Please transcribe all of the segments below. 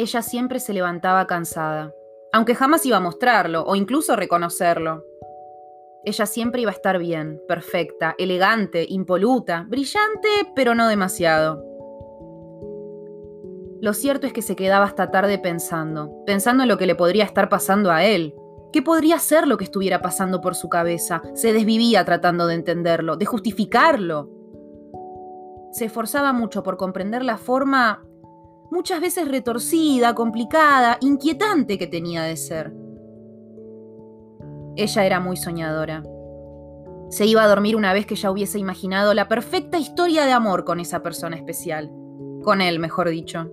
Ella siempre se levantaba cansada, aunque jamás iba a mostrarlo o incluso reconocerlo. Ella siempre iba a estar bien, perfecta, elegante, impoluta, brillante, pero no demasiado. Lo cierto es que se quedaba hasta tarde pensando, pensando en lo que le podría estar pasando a él. ¿Qué podría ser lo que estuviera pasando por su cabeza? Se desvivía tratando de entenderlo, de justificarlo. Se esforzaba mucho por comprender la forma muchas veces retorcida, complicada, inquietante que tenía de ser. Ella era muy soñadora. Se iba a dormir una vez que ya hubiese imaginado la perfecta historia de amor con esa persona especial. Con él, mejor dicho.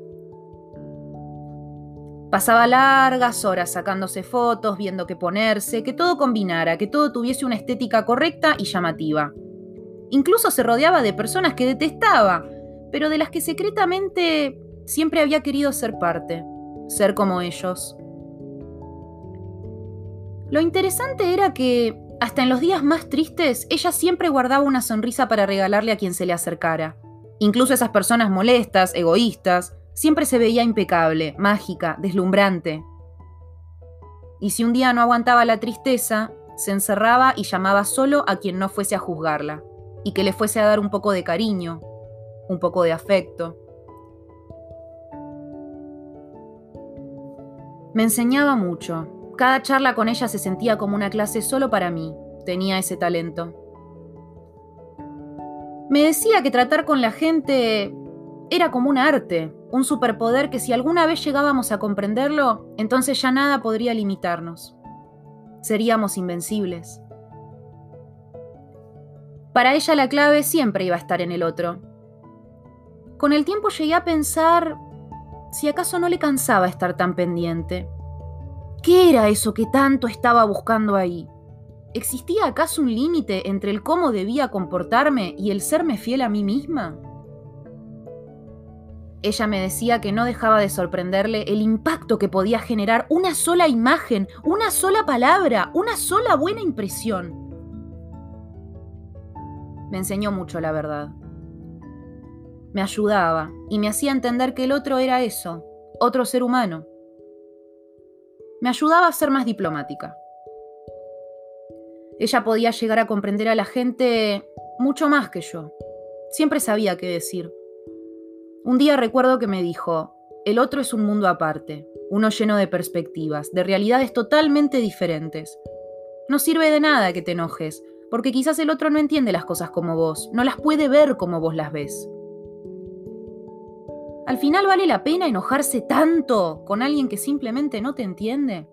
Pasaba largas horas sacándose fotos, viendo qué ponerse, que todo combinara, que todo tuviese una estética correcta y llamativa. Incluso se rodeaba de personas que detestaba, pero de las que secretamente siempre había querido ser parte, ser como ellos. Lo interesante era que, hasta en los días más tristes, ella siempre guardaba una sonrisa para regalarle a quien se le acercara. Incluso esas personas molestas, egoístas, siempre se veía impecable, mágica, deslumbrante. Y si un día no aguantaba la tristeza, se encerraba y llamaba solo a quien no fuese a juzgarla, y que le fuese a dar un poco de cariño, un poco de afecto. Me enseñaba mucho. Cada charla con ella se sentía como una clase solo para mí. Tenía ese talento. Me decía que tratar con la gente era como un arte, un superpoder que si alguna vez llegábamos a comprenderlo, entonces ya nada podría limitarnos. Seríamos invencibles. Para ella la clave siempre iba a estar en el otro. Con el tiempo llegué a pensar si acaso no le cansaba estar tan pendiente. ¿Qué era eso que tanto estaba buscando ahí? ¿Existía acaso un límite entre el cómo debía comportarme y el serme fiel a mí misma? Ella me decía que no dejaba de sorprenderle el impacto que podía generar una sola imagen, una sola palabra, una sola buena impresión. Me enseñó mucho la verdad me ayudaba y me hacía entender que el otro era eso, otro ser humano. Me ayudaba a ser más diplomática. Ella podía llegar a comprender a la gente mucho más que yo. Siempre sabía qué decir. Un día recuerdo que me dijo, el otro es un mundo aparte, uno lleno de perspectivas, de realidades totalmente diferentes. No sirve de nada que te enojes, porque quizás el otro no entiende las cosas como vos, no las puede ver como vos las ves. ¿Al final vale la pena enojarse tanto con alguien que simplemente no te entiende?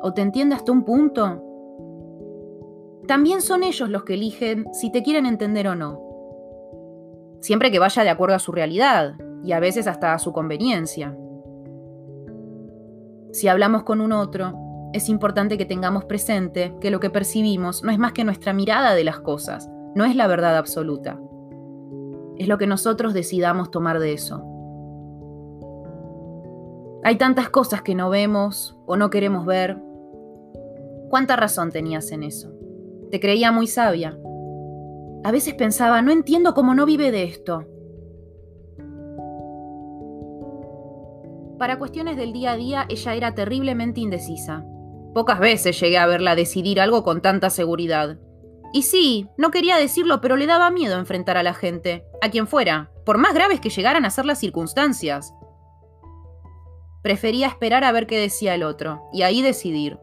¿O te entiende hasta un punto? También son ellos los que eligen si te quieren entender o no. Siempre que vaya de acuerdo a su realidad y a veces hasta a su conveniencia. Si hablamos con un otro, es importante que tengamos presente que lo que percibimos no es más que nuestra mirada de las cosas, no es la verdad absoluta. Es lo que nosotros decidamos tomar de eso. Hay tantas cosas que no vemos o no queremos ver. ¿Cuánta razón tenías en eso? Te creía muy sabia. A veces pensaba, no entiendo cómo no vive de esto. Para cuestiones del día a día, ella era terriblemente indecisa. Pocas veces llegué a verla decidir algo con tanta seguridad. Y sí, no quería decirlo, pero le daba miedo enfrentar a la gente, a quien fuera, por más graves que llegaran a ser las circunstancias. Prefería esperar a ver qué decía el otro, y ahí decidir.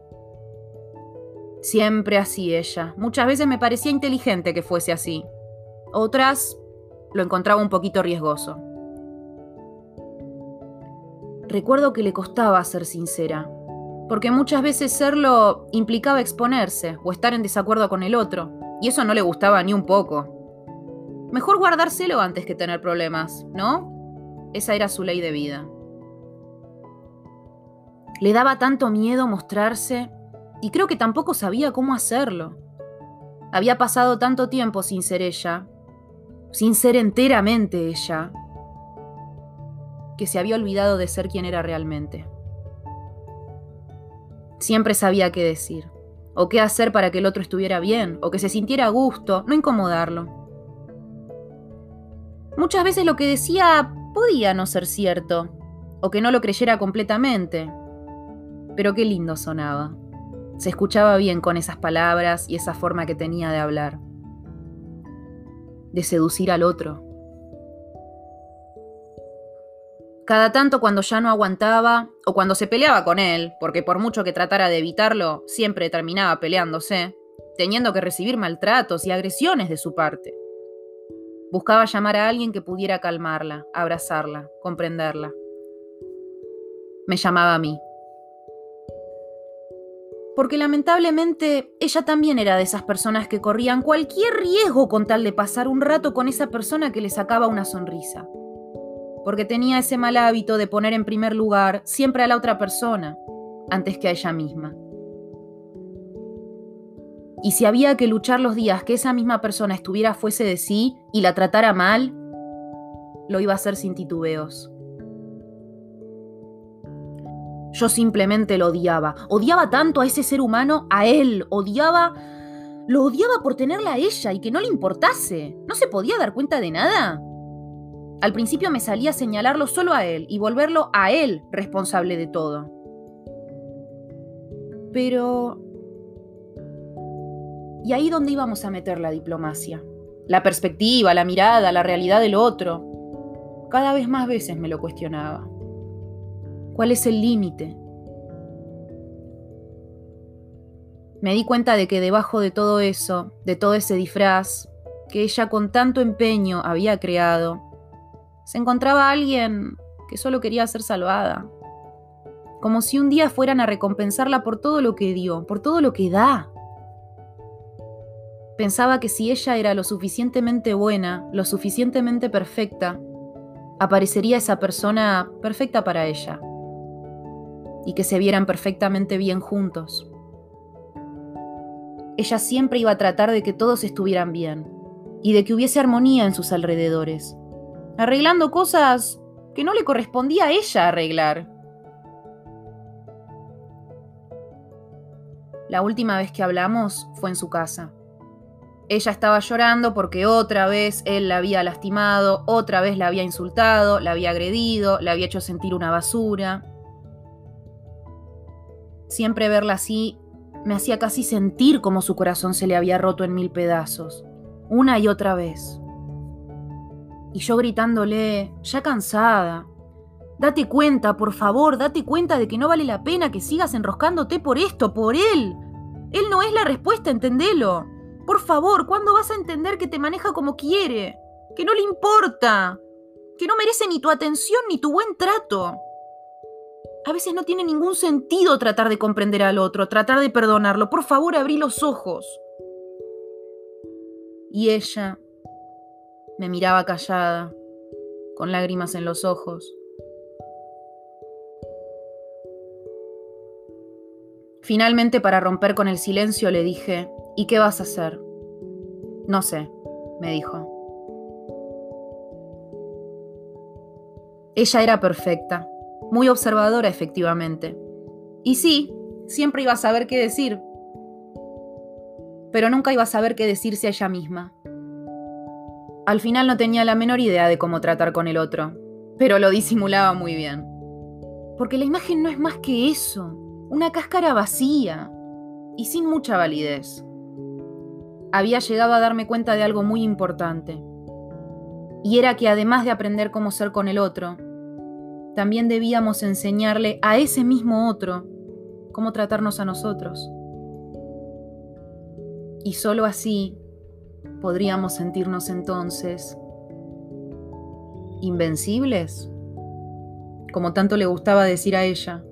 Siempre así ella. Muchas veces me parecía inteligente que fuese así. Otras lo encontraba un poquito riesgoso. Recuerdo que le costaba ser sincera, porque muchas veces serlo implicaba exponerse o estar en desacuerdo con el otro, y eso no le gustaba ni un poco. Mejor guardárselo antes que tener problemas, ¿no? Esa era su ley de vida. Le daba tanto miedo mostrarse y creo que tampoco sabía cómo hacerlo. Había pasado tanto tiempo sin ser ella, sin ser enteramente ella, que se había olvidado de ser quien era realmente. Siempre sabía qué decir, o qué hacer para que el otro estuviera bien, o que se sintiera a gusto, no incomodarlo. Muchas veces lo que decía podía no ser cierto, o que no lo creyera completamente. Pero qué lindo sonaba. Se escuchaba bien con esas palabras y esa forma que tenía de hablar. De seducir al otro. Cada tanto cuando ya no aguantaba, o cuando se peleaba con él, porque por mucho que tratara de evitarlo, siempre terminaba peleándose, teniendo que recibir maltratos y agresiones de su parte. Buscaba llamar a alguien que pudiera calmarla, abrazarla, comprenderla. Me llamaba a mí porque lamentablemente ella también era de esas personas que corrían cualquier riesgo con tal de pasar un rato con esa persona que le sacaba una sonrisa. Porque tenía ese mal hábito de poner en primer lugar siempre a la otra persona, antes que a ella misma. Y si había que luchar los días que esa misma persona estuviera fuese de sí y la tratara mal, lo iba a hacer sin titubeos. Yo simplemente lo odiaba. Odiaba tanto a ese ser humano, a él. Odiaba... Lo odiaba por tenerla a ella y que no le importase. ¿No se podía dar cuenta de nada? Al principio me salía señalarlo solo a él y volverlo a él responsable de todo. Pero... ¿Y ahí dónde íbamos a meter la diplomacia? La perspectiva, la mirada, la realidad del otro. Cada vez más veces me lo cuestionaba. ¿Cuál es el límite? Me di cuenta de que debajo de todo eso, de todo ese disfraz que ella con tanto empeño había creado, se encontraba alguien que solo quería ser salvada. Como si un día fueran a recompensarla por todo lo que dio, por todo lo que da. Pensaba que si ella era lo suficientemente buena, lo suficientemente perfecta, aparecería esa persona perfecta para ella y que se vieran perfectamente bien juntos. Ella siempre iba a tratar de que todos estuvieran bien y de que hubiese armonía en sus alrededores, arreglando cosas que no le correspondía a ella arreglar. La última vez que hablamos fue en su casa. Ella estaba llorando porque otra vez él la había lastimado, otra vez la había insultado, la había agredido, la había hecho sentir una basura. Siempre verla así me hacía casi sentir como su corazón se le había roto en mil pedazos, una y otra vez. Y yo gritándole, ya cansada, date cuenta, por favor, date cuenta de que no vale la pena que sigas enroscándote por esto, por él. Él no es la respuesta, entendelo. Por favor, ¿cuándo vas a entender que te maneja como quiere? Que no le importa. Que no merece ni tu atención ni tu buen trato. A veces no tiene ningún sentido tratar de comprender al otro, tratar de perdonarlo. Por favor, abrí los ojos. Y ella me miraba callada, con lágrimas en los ojos. Finalmente, para romper con el silencio, le dije, ¿y qué vas a hacer? No sé, me dijo. Ella era perfecta, muy observadora efectivamente. Y sí, siempre iba a saber qué decir, pero nunca iba a saber qué decirse a ella misma. Al final no tenía la menor idea de cómo tratar con el otro, pero lo disimulaba muy bien. Porque la imagen no es más que eso, una cáscara vacía y sin mucha validez. Había llegado a darme cuenta de algo muy importante, y era que además de aprender cómo ser con el otro, también debíamos enseñarle a ese mismo otro cómo tratarnos a nosotros. Y sólo así podríamos sentirnos entonces invencibles, como tanto le gustaba decir a ella.